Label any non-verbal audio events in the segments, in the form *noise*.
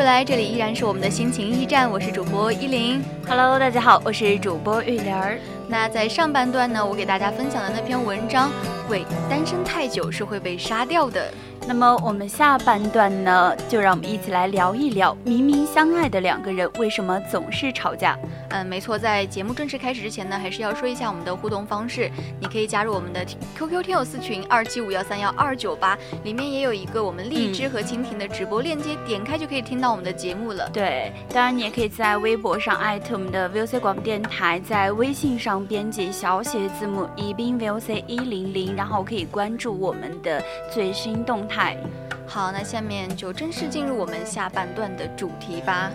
回来，这里依然是我们的心情驿站，我是主播依林。Hello，大家好，我是主播玉莲儿。那在上半段呢，我给大家分享的那篇文章，鬼，单身太久是会被杀掉的。那么我们下半段呢，就让我们一起来聊一聊，明明相爱的两个人为什么总是吵架？嗯，没错，在节目正式开始之前呢，还是要说一下我们的互动方式。你可以加入我们的 QQ 听友四群二七五幺三幺二九八，里面也有一个我们荔枝和蜻蜓的直播链接，点开就可以听到我们的节目了。对，当然你也可以在微博上艾特我们的 VOC 广播电台，在微信上编辑小写字母宜宾 VOC 一零零，然后可以关注我们的最新动态。好，那下面就正式进入我们下半段的主题吧。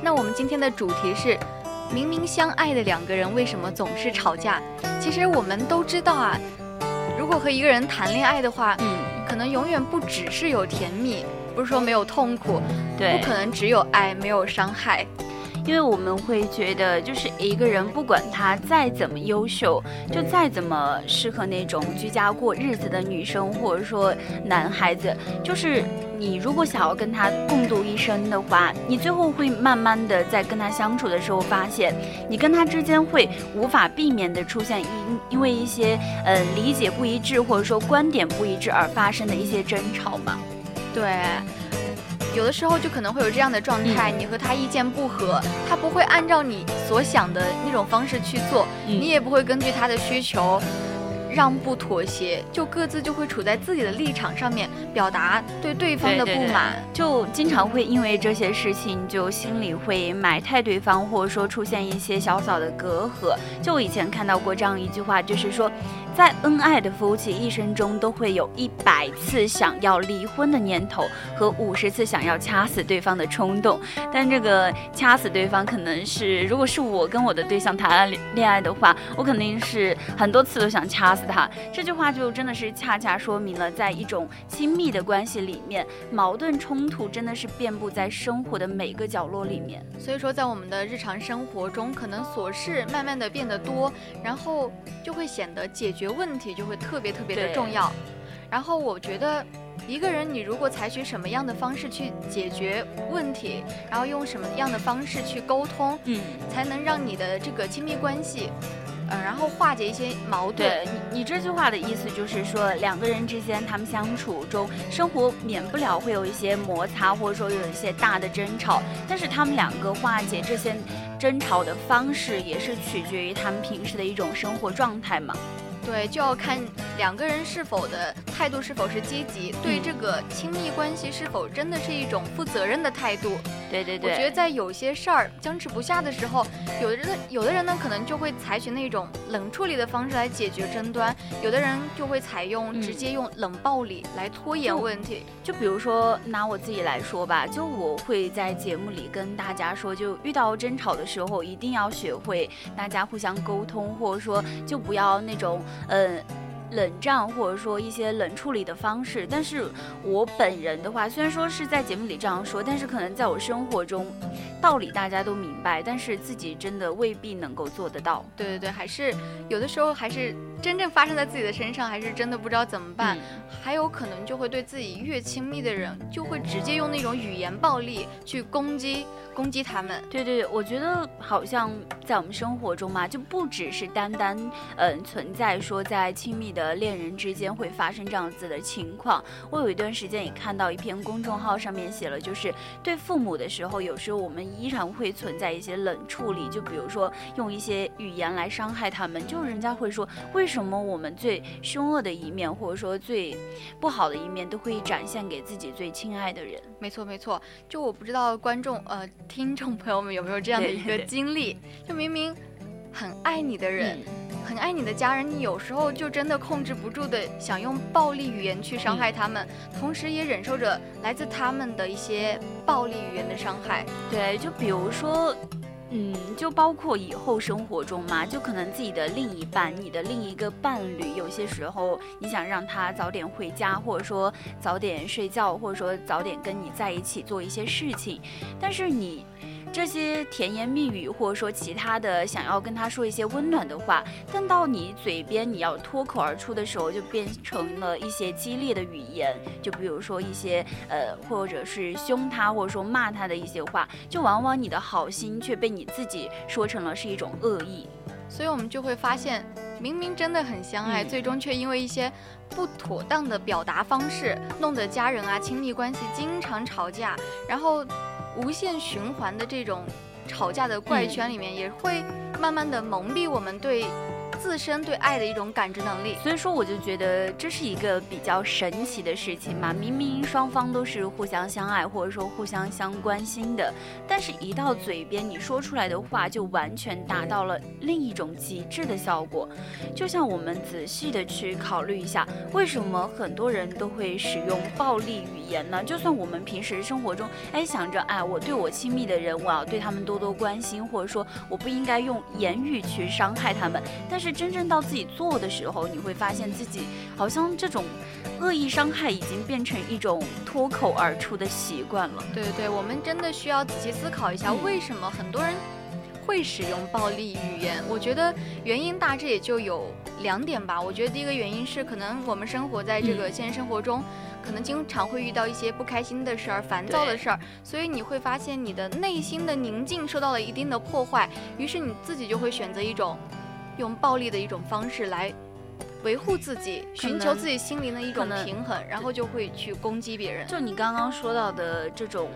那我们今天的主题是：明明相爱的两个人为什么总是吵架？其实我们都知道啊，如果和一个人谈恋爱的话，嗯，可能永远不只是有甜蜜，不是说没有痛苦，对不可能只有爱没有伤害。因为我们会觉得，就是一个人不管他再怎么优秀，就再怎么适合那种居家过日子的女生，或者说男孩子，就是你如果想要跟他共度一生的话，你最后会慢慢的在跟他相处的时候，发现你跟他之间会无法避免的出现因因为一些呃理解不一致或者说观点不一致而发生的一些争吵嘛。对，有的时候就可能会有这样的状态，你和他意见不合，他不会按照你所想的那种方式去做，嗯你也不会根据他的需求让步妥协，就各自就会处在自己的立场上面，表达对对方的对对对不满。就经常会因为这些事情，就心里会埋汰对方，或者说出现一些小小的隔阂。就我以前看到过这样一句话，就是说，在恩爱的夫妻一生中，都会有一百次想要离婚的念头和五十次想要掐死对方的冲动。但这个掐死对方，可能是如果是我跟我的对象谈恋爱的话，我肯定是很多次都想掐死他。这句话就真的是恰恰说明了，在一种亲密的关系里面，矛盾冲突真的是遍布在生活的每个角落里面。所以说，在我们的日常生活中，可能琐事慢慢的变得多，然后就会显得解决问题就会特别特别的重要。然后我觉得，一个人你如果采取什么样的方式去解决问题，然后用什么样的方式去沟通，嗯，才能让你的这个亲密关系，呃，然后化解一些矛盾。对你，你这句话的意思就是说，两个人之间他们相处中，生活免不了会有一些摩擦，或者说有一些大的争吵，但是他们两个化解这些争吵的方式，也是取决于他们平时的一种生活状态嘛。对，就要看两个人是否的态度是否是积极，对嗯这个亲密关系是否真的是一种负责任的态度。对对对，我觉得在有些事儿僵持不下的时候，有的人有的人呢，可能就会采取那种冷处理的方式来解决争端，有的人就会采用嗯直接用冷暴力来拖延问题。就比如说拿我自己来说吧，就我会在节目里跟大家说，就遇到争吵的时候，一定要学会大家互相沟通，或者说就不要那种呃。冷战或者说一些冷处理的方式，但是我本人的话，虽然说是在节目里这样说，但是可能在我生活中，道理大家都明白，但是自己真的未必能够做得到。对对对，还是有的时候还是真正发生在自己的身上，还是真的不知道怎么办。嗯还有可能就会对自己越亲密的人，就会直接用那种语言暴力去攻击攻击他们。对对，对，我觉得好像在我们生活中嘛，就不只是单单嗯、存在说在亲密的恋人之间会发生这样子的情况。我有一段时间也看到一篇公众号上面写了，就是对父母的时候，有时候我们依然会存在一些冷处理，就比如说用一些语言来伤害他们，就人家会说为什么我们最凶恶的一面，或者说最不好的一面，都会展现给自己最亲爱的人。没错没错，就我不知道观众呃 *laughs* 听众朋友们有没有这样的一个对对经历，就明明很爱你的人。嗯很爱你的家人，你有时候就真的控制不住的想用暴力语言去伤害他们，同时也忍受着来自他们的一些暴力语言的伤害。对，就比如说，嗯，就包括以后生活中嘛，就可能自己的另一半、你的另一个伴侣，有些时候你想让他早点回家，或者说早点睡觉，或者说早点跟你在一起做一些事情，但是你。这些甜言蜜语，或者说其他的，想要跟他说一些温暖的话，但到你嘴边你要脱口而出的时候，就变成了一些激烈的语言，就比如说一些呃，或者是凶他，或者说骂他的一些话，就往往你的好心却被你自己说成了是一种恶意。所以我们就会发现，明明真的很相爱，嗯最终却因为一些不妥当的表达方式，弄得家人啊、亲密关系经常吵架，然后无限循环的这种吵架的怪圈里面，也会慢慢的蒙蔽我们对自身对爱的一种感知能力。所以说，我就觉得这是一个比较神奇的事情嘛。明明双方都是互相相爱，或者说互相相关心的，但是一到嘴边，你说出来的话就完全达到了另一种极致的效果。就像我们仔细的去考虑一下，为什么很多人都会使用暴力语言呢？就算我们平时生活中，哎，想着，哎，我对我亲密的人，我要对他们多多关心，或者说我不应该用言语去伤害他们，但是真正到自己做的时候，你会发现自己好像这种恶意伤害已经变成一种脱口而出的习惯了。对对对，我们真的需要仔细思考一下，嗯为什么很多人会使用暴力语言？我觉得原因大致也就有两点吧。我觉得第一个原因是，可能我们生活在这个现实生活中，可能经常会遇到一些不开心的事儿、烦躁的事儿，所以你会发现你的内心的宁静受到了一定的破坏，于是你自己就会选择一种用暴力的一种方式来。维护自己，寻求自己心灵的一种平衡，然后就会去攻击别人。就你刚刚说到的这种。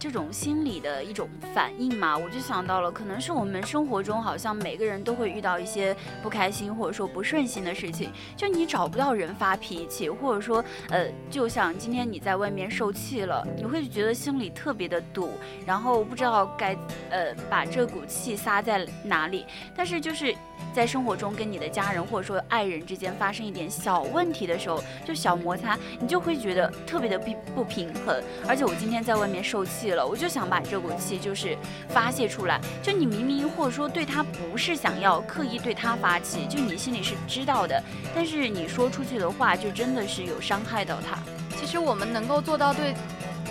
这种心理的一种反应嘛，我就想到了，可能是我们生活中好像每个人都会遇到一些不开心或者说不顺心的事情，就你找不到人发脾气，或者说，呃，就像今天你在外面受气了，你会觉得心里特别的堵，然后不知道该呃把这股气撒在哪里，但是就是在生活中跟你的家人或者说爱人之间发生一点小问题的时候，就小摩擦，你就会觉得特别的不不平衡。而且我今天在外面受气了，我就想把这股气就是发泄出来。就你明明或者说对他不是想要刻意对他发气，就你心里是知道的，但是你说出去的话就真的是有伤害到他。其实我们能够做到对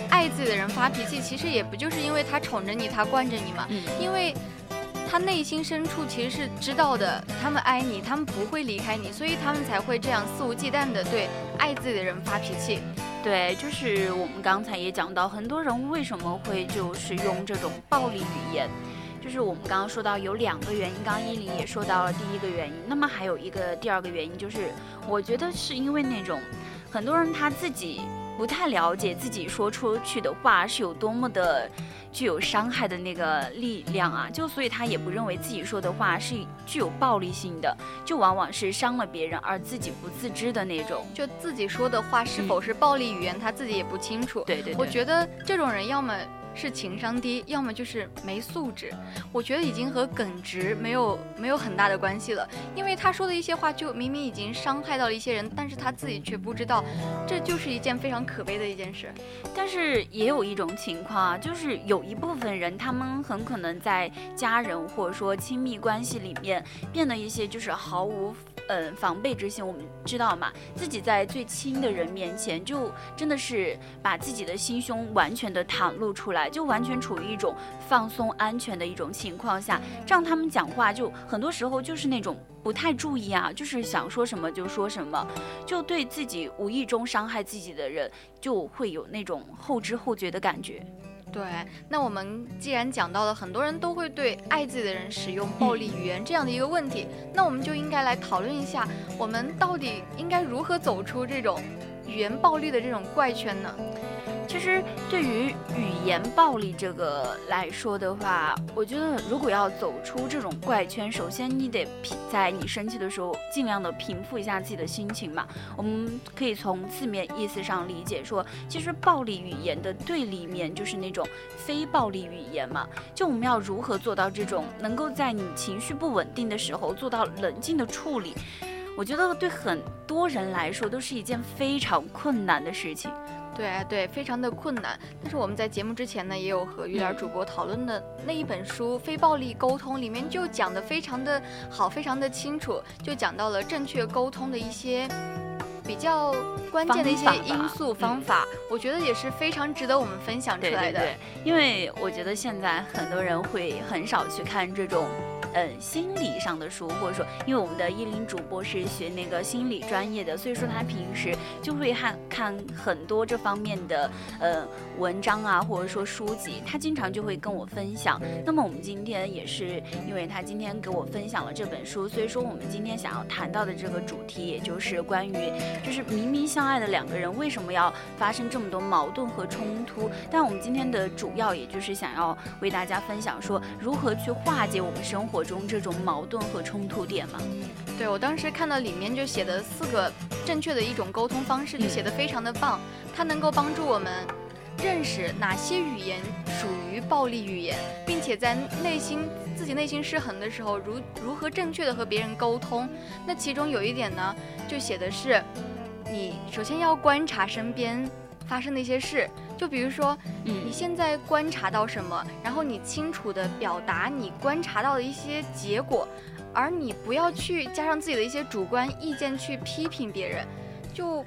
爱自己的人发脾气，其实也不就是因为他宠着你，他惯着你嘛？嗯，因为他内心深处其实是知道的，他们爱你，他们不会离开你，所以他们才会这样肆无忌惮的对爱自己的人发脾气。对，就是我们刚才也讲到，很多人为什么会就是用这种暴力语言。就是我们刚刚说到有两个原因，刚刚依林也说到了第一个原因，那么还有一个第二个原因，就是我觉得是因为那种很多人他自己不太了解自己说出去的话是有多么的具有伤害的那个力量啊，就所以他也不认为自己说的话是具有暴力性的，就往往是伤了别人而自己不自知的那种。就自己说的话是否是暴力语言，他自己也不清楚。对对对，我觉得这种人要么是情商低，要么就是没素质。我觉得已经和耿直没有没有很大的关系了，因为他说的一些话就明明已经伤害到了一些人，但是他自己却不知道，这就是一件非常可悲的一件事。但是也有一种情况啊，就是有一部分人，他们很可能在家人或者说亲密关系里面变得一些就是毫无。嗯，防备之心，我们知道嘛，自己在最亲的人面前，就真的是把自己的心胸完全的袒露出来，来，就完全处于一种放松、安全的一种情况下，这样他们讲话就很多时候就是那种不太注意啊，就是想说什么就说什么，就对自己无意中伤害自己的人，就会有那种后知后觉的感觉。对，那我们既然讲到了很多人都会对爱自己的人使用暴力语言这样的一个问题，那我们就应该来讨论一下，我们到底应该如何走出这种语言暴力的这种怪圈呢？其实对于语言暴力这个来说的话，我觉得如果要走出这种怪圈，首先你得平在你生气的时候，尽量的平复一下自己的心情嘛。我们可以从字面意思上理解说，其实暴力语言的对立面就是那种非暴力语言嘛。就我们要如何做到这种能够在你情绪不稳定的时候做到冷静的处理，我觉得对很多人来说都是一件非常困难的事情。对对，非常的困难。但是我们在节目之前呢，也有和玉莲主播讨论的那一本书《非暴力沟通》里面就讲的非常的好，非常的清楚，就讲到了正确沟通的一些比较关键的一些因素方法，我觉得也是非常值得我们分享出来的。对对对，因为我觉得现在很多人会很少去看这种。嗯，心理上的书，或者说，因为我们的依林主播是学那个心理专业的，所以说他平时就会看看很多这方面的呃文章啊，或者说书籍，他经常就会跟我分享。那么我们今天也是因为他今天给我分享了这本书，所以说我们今天想要谈到的这个主题，也就是关于就是明明相爱的两个人为什么要发生这么多矛盾和冲突？但我们今天的主要也就是想要为大家分享说如何去化解我们生活。中这种矛盾和冲突点嘛，对我当时看到里面就写的四个正确的一种沟通方式，就写的非常的棒。它能够帮助我们认识哪些语言属于暴力语言，并且在内心自己内心失衡的时候，如如何正确的和别人沟通。那其中有一点呢，就写的是，你首先要观察身边发生的一些事。就比如说，你现在观察到什么，然后你清楚的表达你观察到的一些结果，而你不要去加上自己的一些主观意见去批评别人。就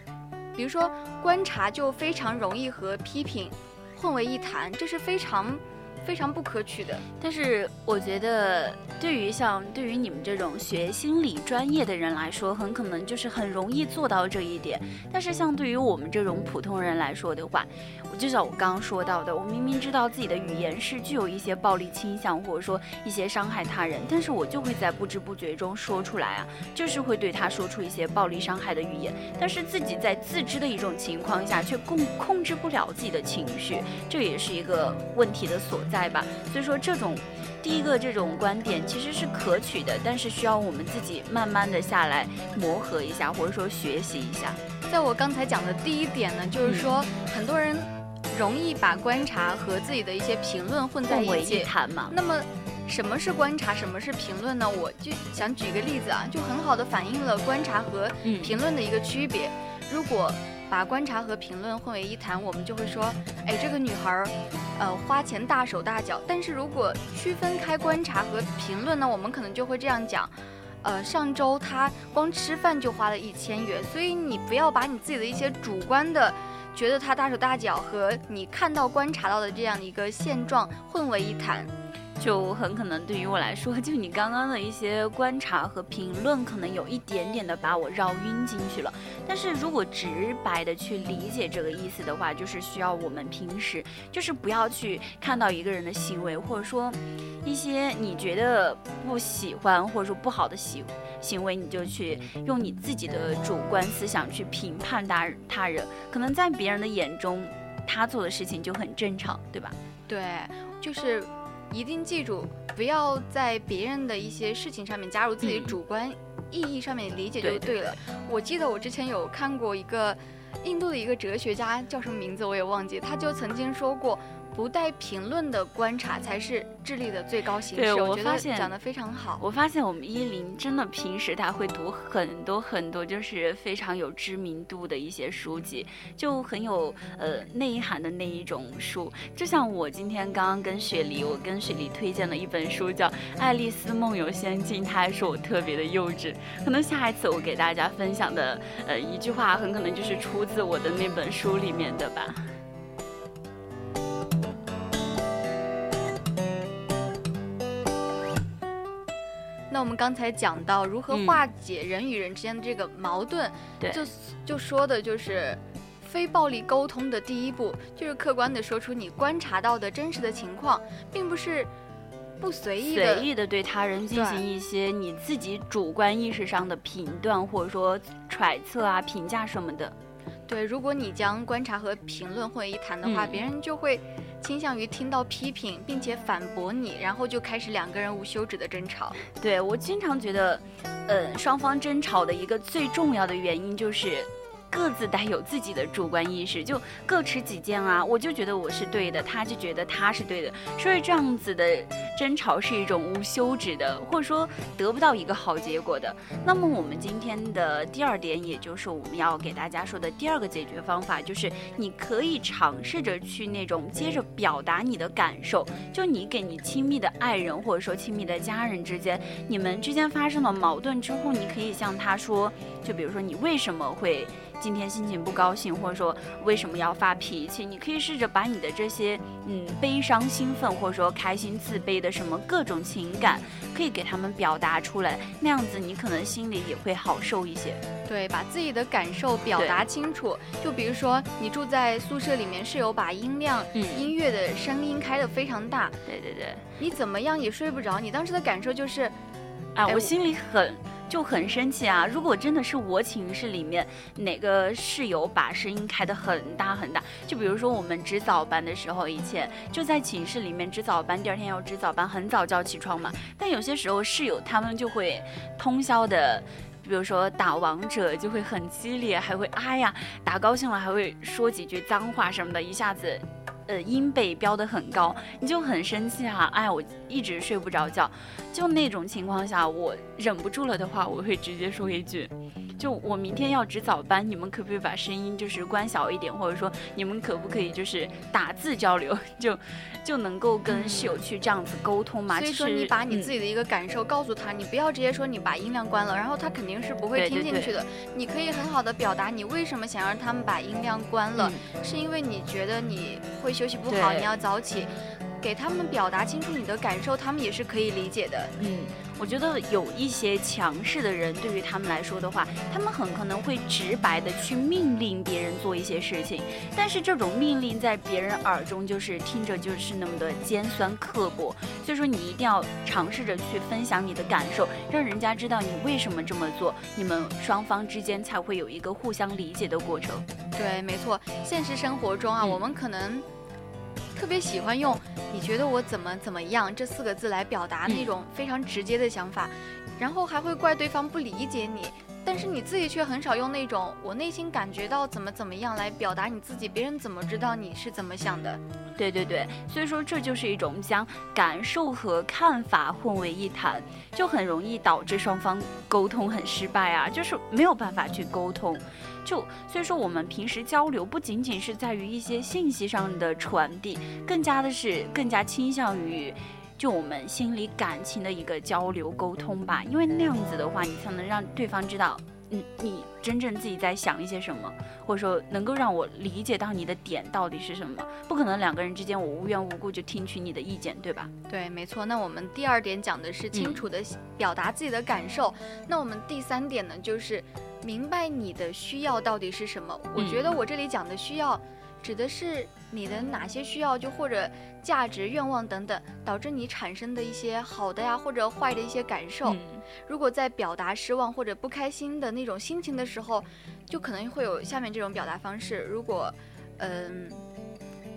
比如说，观察就非常容易和批评混为一谈，这是非常。非常不可取的，但是我觉得，对于像对于你们这种学心理专业的人来说，很可能就是很容易做到这一点。但是像对于我们这种普通人来说的话，就像我刚刚说到的，我明明知道自己的语言是具有一些暴力倾向，或者说一些伤害他人，但是我就会在不知不觉中说出来啊，就是会对他说出一些暴力伤害的语言。但是自己在自知的一种情况下，却控控制不了自己的情绪，这也是一个问题的所在。吧，所以说这种第一个这种观点其实是可取的，但是需要我们自己慢慢的下来磨合一下，或者说学习一下。在我刚才讲的第一点呢，就是说很多人容易把观察和自己的一些评论混在一起谈嘛。那么什么是观察，什么是评论呢？我就想举个例子啊，就很好的反映了观察和评论的一个区别。如果把观察和评论混为一谈，我们就会说，哎，这个女孩儿，呃，花钱大手大脚。但是如果区分开观察和评论呢，我们可能就会这样讲，呃，上周她光吃饭就花了一千元。所以你不要把你自己的一些主观的觉得她大手大脚和你看到观察到的这样一个现状混为一谈。就很可能对于我来说，*laughs* 就你刚刚的一些观察和评论，可能有一点点的把我绕晕进去了。但是如果直白的去理解这个意思的话，就是需要我们平时就是不要去看到一个人的行为，或者说一些你觉得不喜欢或者说不好的行行为，你就去用你自己的主观思想去评判他他人。可能在别人的眼中，他做的事情就很正常，对吧？对，就是。一定记住，不要在别人的一些事情上面加入自己主观意义上面理解就对了。我记得我之前有看过一个印度的一个哲学家，叫什么名字我也忘记，他就曾经说过。不带评论的观察才是智力的最高形式。对，我发现讲的非常好。我发现我们依林真的平时他会读很多很多，就是非常有知名度的一些书籍，就很有呃内涵的那一种书。就像我今天刚刚跟雪梨，我跟雪梨推荐了一本书，叫《爱丽丝梦游仙境》，他还说我特别的幼稚。可能下一次我给大家分享的呃一句话，很可能就是出自我的那本书里面的吧。我们刚才讲到如何嗯化解人与人之间的这个矛盾，对就就说的就是。非暴力沟通的第一步就是客观的说出你观察到的真实的情况，并不是不随意的随意的对他人进行一些你自己主观意识上的评断，或者说揣测啊、评价什么的。对，如果你将观察和评论混为一谈的话，嗯别人就会倾向于听到批评，并且反驳你，然后就开始两个人无休止的争吵。对我经常觉得，呃，双方争吵的一个最重要的原因就是。各自带有自己的主观意识，就各持己见啊！我就觉得我是对的，他就觉得他是对的，所以这样子的争吵是一种无休止的，或者说得不到一个好结果的。那么我们今天的第二点，也就是我们要给大家说的第二个解决方法，就是你可以尝试着去那种接着表达你的感受，就你给你亲密的爱人或者说亲密的家人之间，你们之间发生了矛盾之后，你可以向他说，就比如说你为什么会今天心情不高兴，或者说为什么要发脾气，你可以试着把你的这些嗯悲伤、兴奋，或者说开心、自卑的什么各种情感，可以给他们表达出来，那样子你可能心里也会好受一些。对，把自己的感受表达清楚。就比如说，你住在宿舍里面，室友把音量、嗯音乐的声音开得非常大，对对对，你怎么样也睡不着。你当时的感受就是，啊，我心里很就很生气啊！如果真的是我寝室里面哪个室友把声音开得很大很大，就比如说我们值早班的时候，以前就在寝室里面值早班，第二天要值早班，很早就要起床嘛。但有些时候室友他们就会通宵的。比如说打王者就会很激烈，还会哎呀打高兴了还会说几句脏话什么的，一下子，呃音被标得很高，你就很生气啊！哎，我一直睡不着觉，就那种情况下，我忍不住了的话，我会直接说一句，就我明天要值早班，你们可不可以把声音就是关小一点，或者说你们可不可以就是打字交流，就就能够跟室友去这样子沟通嘛？所以说你把你嗯自己的一个感受告诉他，你不要直接说你把音量关了，然后他肯定是不会听进去的。你可以很好的表达你为什么想让他们把音量关了，是因为你觉得你会休息不好，你要早起。给他们表达清楚你的感受，他们也是可以理解的。嗯，我觉得有一些强势的人，对于他们来说的话，他们很可能会直白的去命令别人做一些事情，但是这种命令在别人耳中就是听着就是那么的尖酸刻薄，所以说你一定要尝试着去分享你的感受，让人家知道你为什么这么做，你们双方之间才会有一个互相理解的过程。对，没错。现实生活中啊，嗯我们可能特别喜欢用“你觉得我怎么怎么样”这四个字来表达嗯那种非常直接的想法，然后还会怪对方不理解你。但是你自己却很少用那种“我内心感觉到怎么怎么样”来表达你自己，别人怎么知道你是怎么想的？对对对，所以说这就是一种将感受和看法混为一谈，就很容易导致双方沟通很失败啊，就是没有办法去沟通。就所以说，我们平时交流不仅仅是在于一些信息上的传递，更加的是更加倾向于。就我们心理感情的一个交流沟通吧，因为那样子的话，你才能让对方知道，嗯，你真正自己在想一些什么，或者说能够让我理解到你的点到底是什么。不可能两个人之间我无缘无故就听取你的意见，对吧？对，没错。那我们第二点讲的是清楚的表达自己的感受。那我们第三点呢，就是明白你的需要到底是什么。我觉得我这里讲的需要，指的是你的哪些需要，就或者价值、愿望等等，导致你产生的一些好的呀或者坏的一些感受。嗯如果在表达失望或者不开心的那种心情的时候，就可能会有下面这种表达方式。如果，嗯、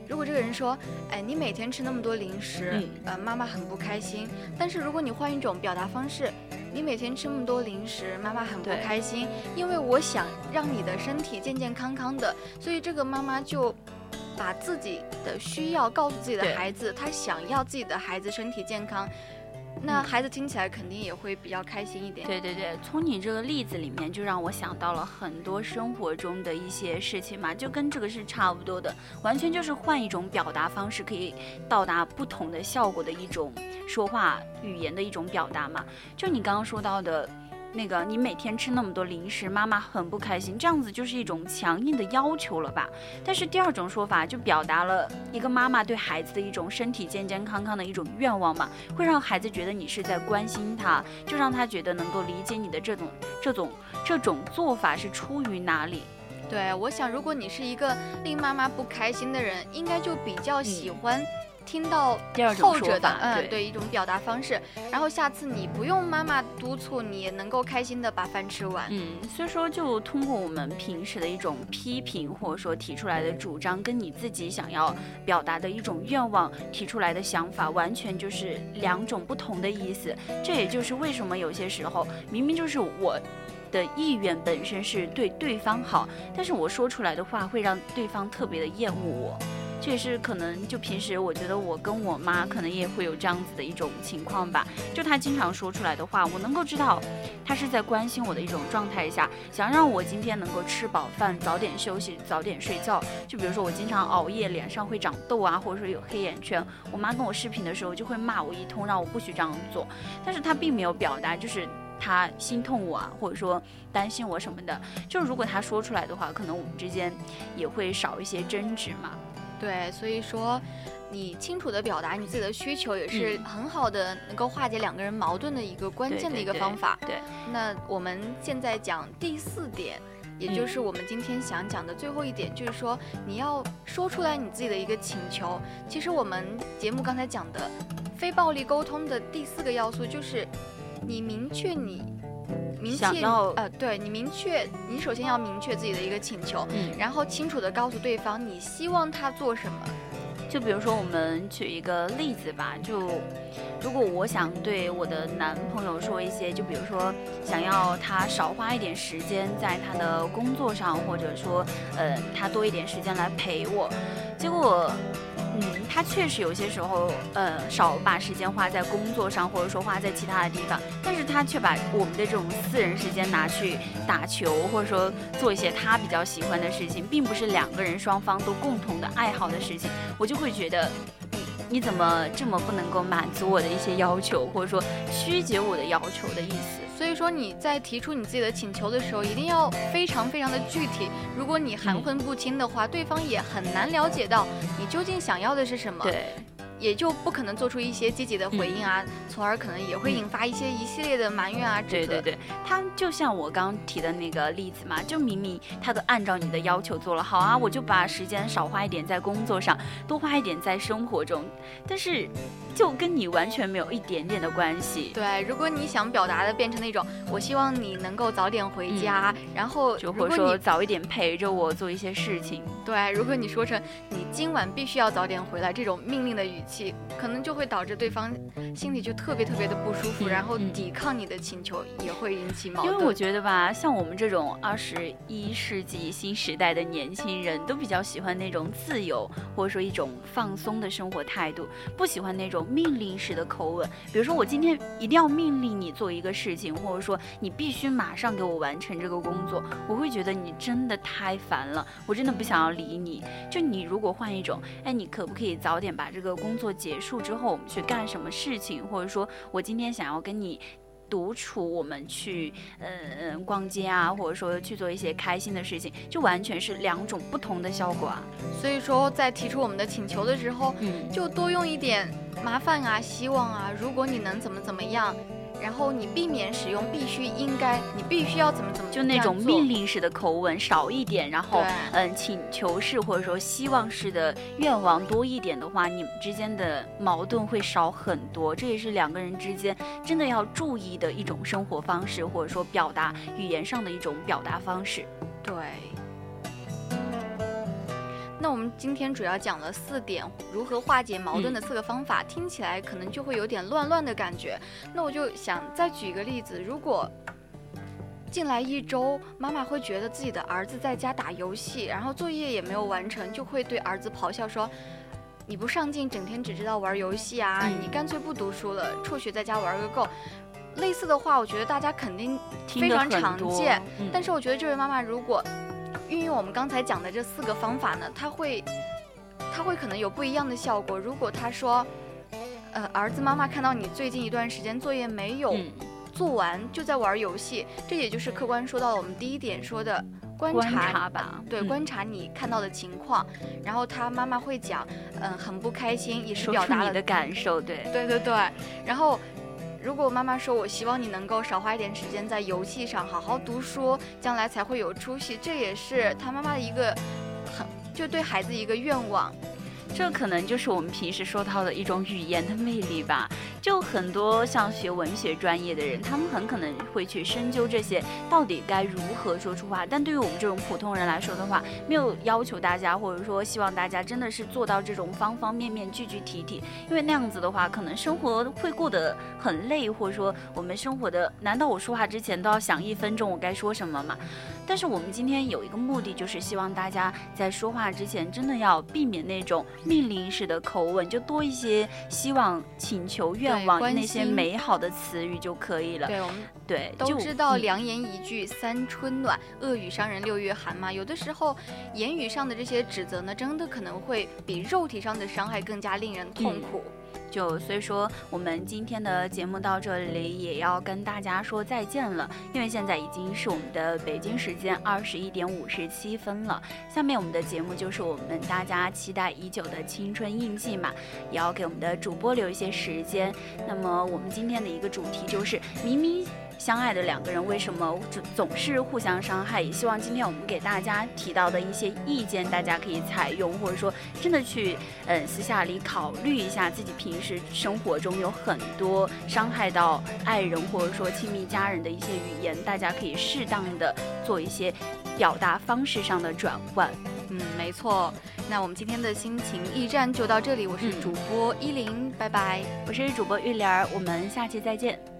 如果这个人说，哎，你每天吃那么多零食，嗯呃，妈妈很不开心。但是如果你换一种表达方式，你每天吃那么多零食，妈妈很不开心，因为我想让你的身体健健康康的，所以这个妈妈就。把自己的需要告诉自己的孩子，她想要自己的孩子身体健康，那孩子听起来肯定也会比较开心一点。对对对，从你这个例子里面，就让我想到了很多生活中的一些事情嘛，就跟这个是差不多的，完全就是换一种表达方式，可以到达不同的效果的一种说话语言的一种表达嘛。就你刚刚说到的。那个你每天吃那么多零食，妈妈很不开心，这样子就是一种强硬的要求了吧？但是第二种说法就表达了一个妈妈对孩子的一种身体健健康康的一种愿望嘛，会让孩子觉得你是在关心他，就让他觉得能够理解你的这种这种这种做法是出于哪里？对，我想如果你是一个令妈妈不开心的人，应该就比较喜欢。听到后者的，嗯，对对，一种表达方式。然后下次你不用妈妈督促，你也能够开心的把饭吃完。嗯，所以说就通过我们平时的一种批评，或者说提出来的主张，跟你自己想要表达的一种愿望提出来的想法，完全就是两种不同的意思。这也就是为什么有些时候明明就是我。的意愿本身是对对方好，但是我说出来的话会让对方特别的厌恶我，这也是可能就平时我觉得我跟我妈可能也会有这样子的一种情况吧，就她经常说出来的话，我能够知道她是在关心我的一种状态下，想让我今天能够吃饱饭，早点休息，早点睡觉。就比如说我经常熬夜，脸上会长痘啊，或者说有黑眼圈，我妈跟我视频的时候就会骂我一通，让我不许这样做，但是她并没有表达就是。他心痛我啊，或者说担心我什么的，就是如果他说出来的话，可能我们之间也会少一些争执嘛。对，所以说你清楚的表达你自己的需求，也是嗯很好的能够化解两个人矛盾的一个关键的一个方法。对，那我们现在讲第四点，也嗯就是我们今天想讲的最后一点，就是说你要说出来你自己的一个请求。其实我们节目刚才讲的非暴力沟通的第四个要素，就是你明确你。明确呃，对你明确，你首先要明确自己的一个请求，嗯，然后清楚的告诉对方你希望他做什么。就比如说我们举一个例子吧，就如果我想对我的男朋友说一些，就比如说想要他少花一点时间在他的工作上，或者说呃他多一点时间来陪我，结果。嗯，他确实有些时候，呃，少把时间花在工作上，或者说花在其他的地方，但是他却把我们的这种私人时间拿去打球，或者说做一些他比较喜欢的事情，并不是两个人双方都共同的爱好的事情，我就会觉得，你你怎么这么不能够满足我的一些要求，或者说曲解我的要求的意思？所以说你在提出你自己的请求的时候，一定要非常非常的具体。如果你含混不清的话，对方也很难了解到你究竟想要的是什么。对。也就不可能做出一些积极的回应啊，从而可能也会引发一些一系列的埋怨啊、指责。对对对，他就像我刚刚提的那个例子嘛，就明明他都按照你的要求做了，好啊，我就把时间少花一点在工作上，多花一点在生活中，但是就跟你完全没有一点点的关系。对，如果你想表达的变成那种，我希望你能够早点回家，然后或者说早一点陪着我做一些事情。对，如果你说成你今晚必须要早点回来这种命令的语气，可能就会导致对方心里就特别特别的不舒服，嗯然后嗯抵抗你的请求，也会引起矛盾。因为我觉得吧，像我们这种二十一世纪新时代的年轻人，都比较喜欢那种自由，或者说一种放松的生活态度，不喜欢那种命令式的口吻。比如说，我今天一定要命令你做一个事情，或者说你必须马上给我完成这个工作，我会觉得你真的太烦了，我真的不想要理你。就你如果换一种，哎，你可不可以早点把这个工作结束之后，我们去干什么事情，或者说我今天想要跟你。独处，我们去呃呃逛街啊，或者说去做一些开心的事情，就完全是两种不同的效果啊。所以说，在提出我们的请求的时候，嗯，就多用一点麻烦啊、希望啊，如果你能怎么怎么样，然后你避免使用必须、应该，你必须要怎么怎么就那种命令式的口吻少一点，然后嗯请求式或者说希望式的愿望多一点的话，你们之间的矛盾会少很多。这也是两个人之间真的要注意的一种生活方式，或者说表达语言上的一种表达方式。对。那我们今天主要讲了四点如何化解矛盾的四个方法，听起来可能就会有点乱乱的感觉。那我就想再举一个例子，如果进来一周，妈妈会觉得自己的儿子在家打游戏，然后作业也没有完成，就会对儿子咆哮说：“你不上进，整天只知道玩游戏啊！嗯你干脆不读书了，辍学在家玩个够。”类似的话，我觉得大家肯定非常常见。嗯但是我觉得这位妈妈如果运用我们刚才讲的这四个方法呢，他会，他会可能有不一样的效果。如果他说，呃，儿子，妈妈看到你最近一段时间作业没有嗯做完就在玩游戏，这也就是客观说到了我们第一点说的观观察察吧，对，嗯观察你看到的情况，然后他妈妈会讲，嗯，很不开心，也是表达了你的感受，对。对对对，然后。如果妈妈说，我希望你能够少花一点时间在游戏上，好好读书，将来才会有出息，这也是他妈妈的一个很就对孩子一个愿望。这可能就是我们平时说到的一种语言的魅力吧。就很多像学文学专业的人，他们很可能会去深究这些到底该如何说出话。但对于我们这种普通人来说的话，没有要求大家，或者说希望大家真的是做到这种方方面面具具体体，因为那样子的话，可能生活会过得很累，或者说我们生活的，难道我说话之前都要想一分钟我该说什么吗？但是我们今天有一个目的，就是希望大家在说话之前，真的要避免那种命令式的口吻，就多一些希望、请求、愿望关那些美好的词语就可以了。对，我们对，都知道嗯良言一句三春暖，恶语伤人六月寒嘛。有的时候言语上的这些指责呢，真的可能会比肉体上的伤害更加令人痛嗯苦。就所以说，我们今天的节目到这里也要跟大家说再见了，因为现在已经是我们的北京时间二十一点五十七分了。下面我们的节目就是我们大家期待已久的青春印记嘛，也要给我们的主播留一些时间。那么我们今天的一个主题就是明明。相爱的两个人为什么总总是互相伤害？也希望今天我们给大家提到的一些意见，大家可以采用，或者说真的去嗯私下里考虑一下自己平时生活中有很多伤害到爱人或者说亲密家人的一些语言，大家可以适当的做一些表达方式上的转换。嗯，没错。那我们今天的心情驿站就到这里，我是嗯主播依林，拜拜。我是主播玉莲儿，我们下期再见。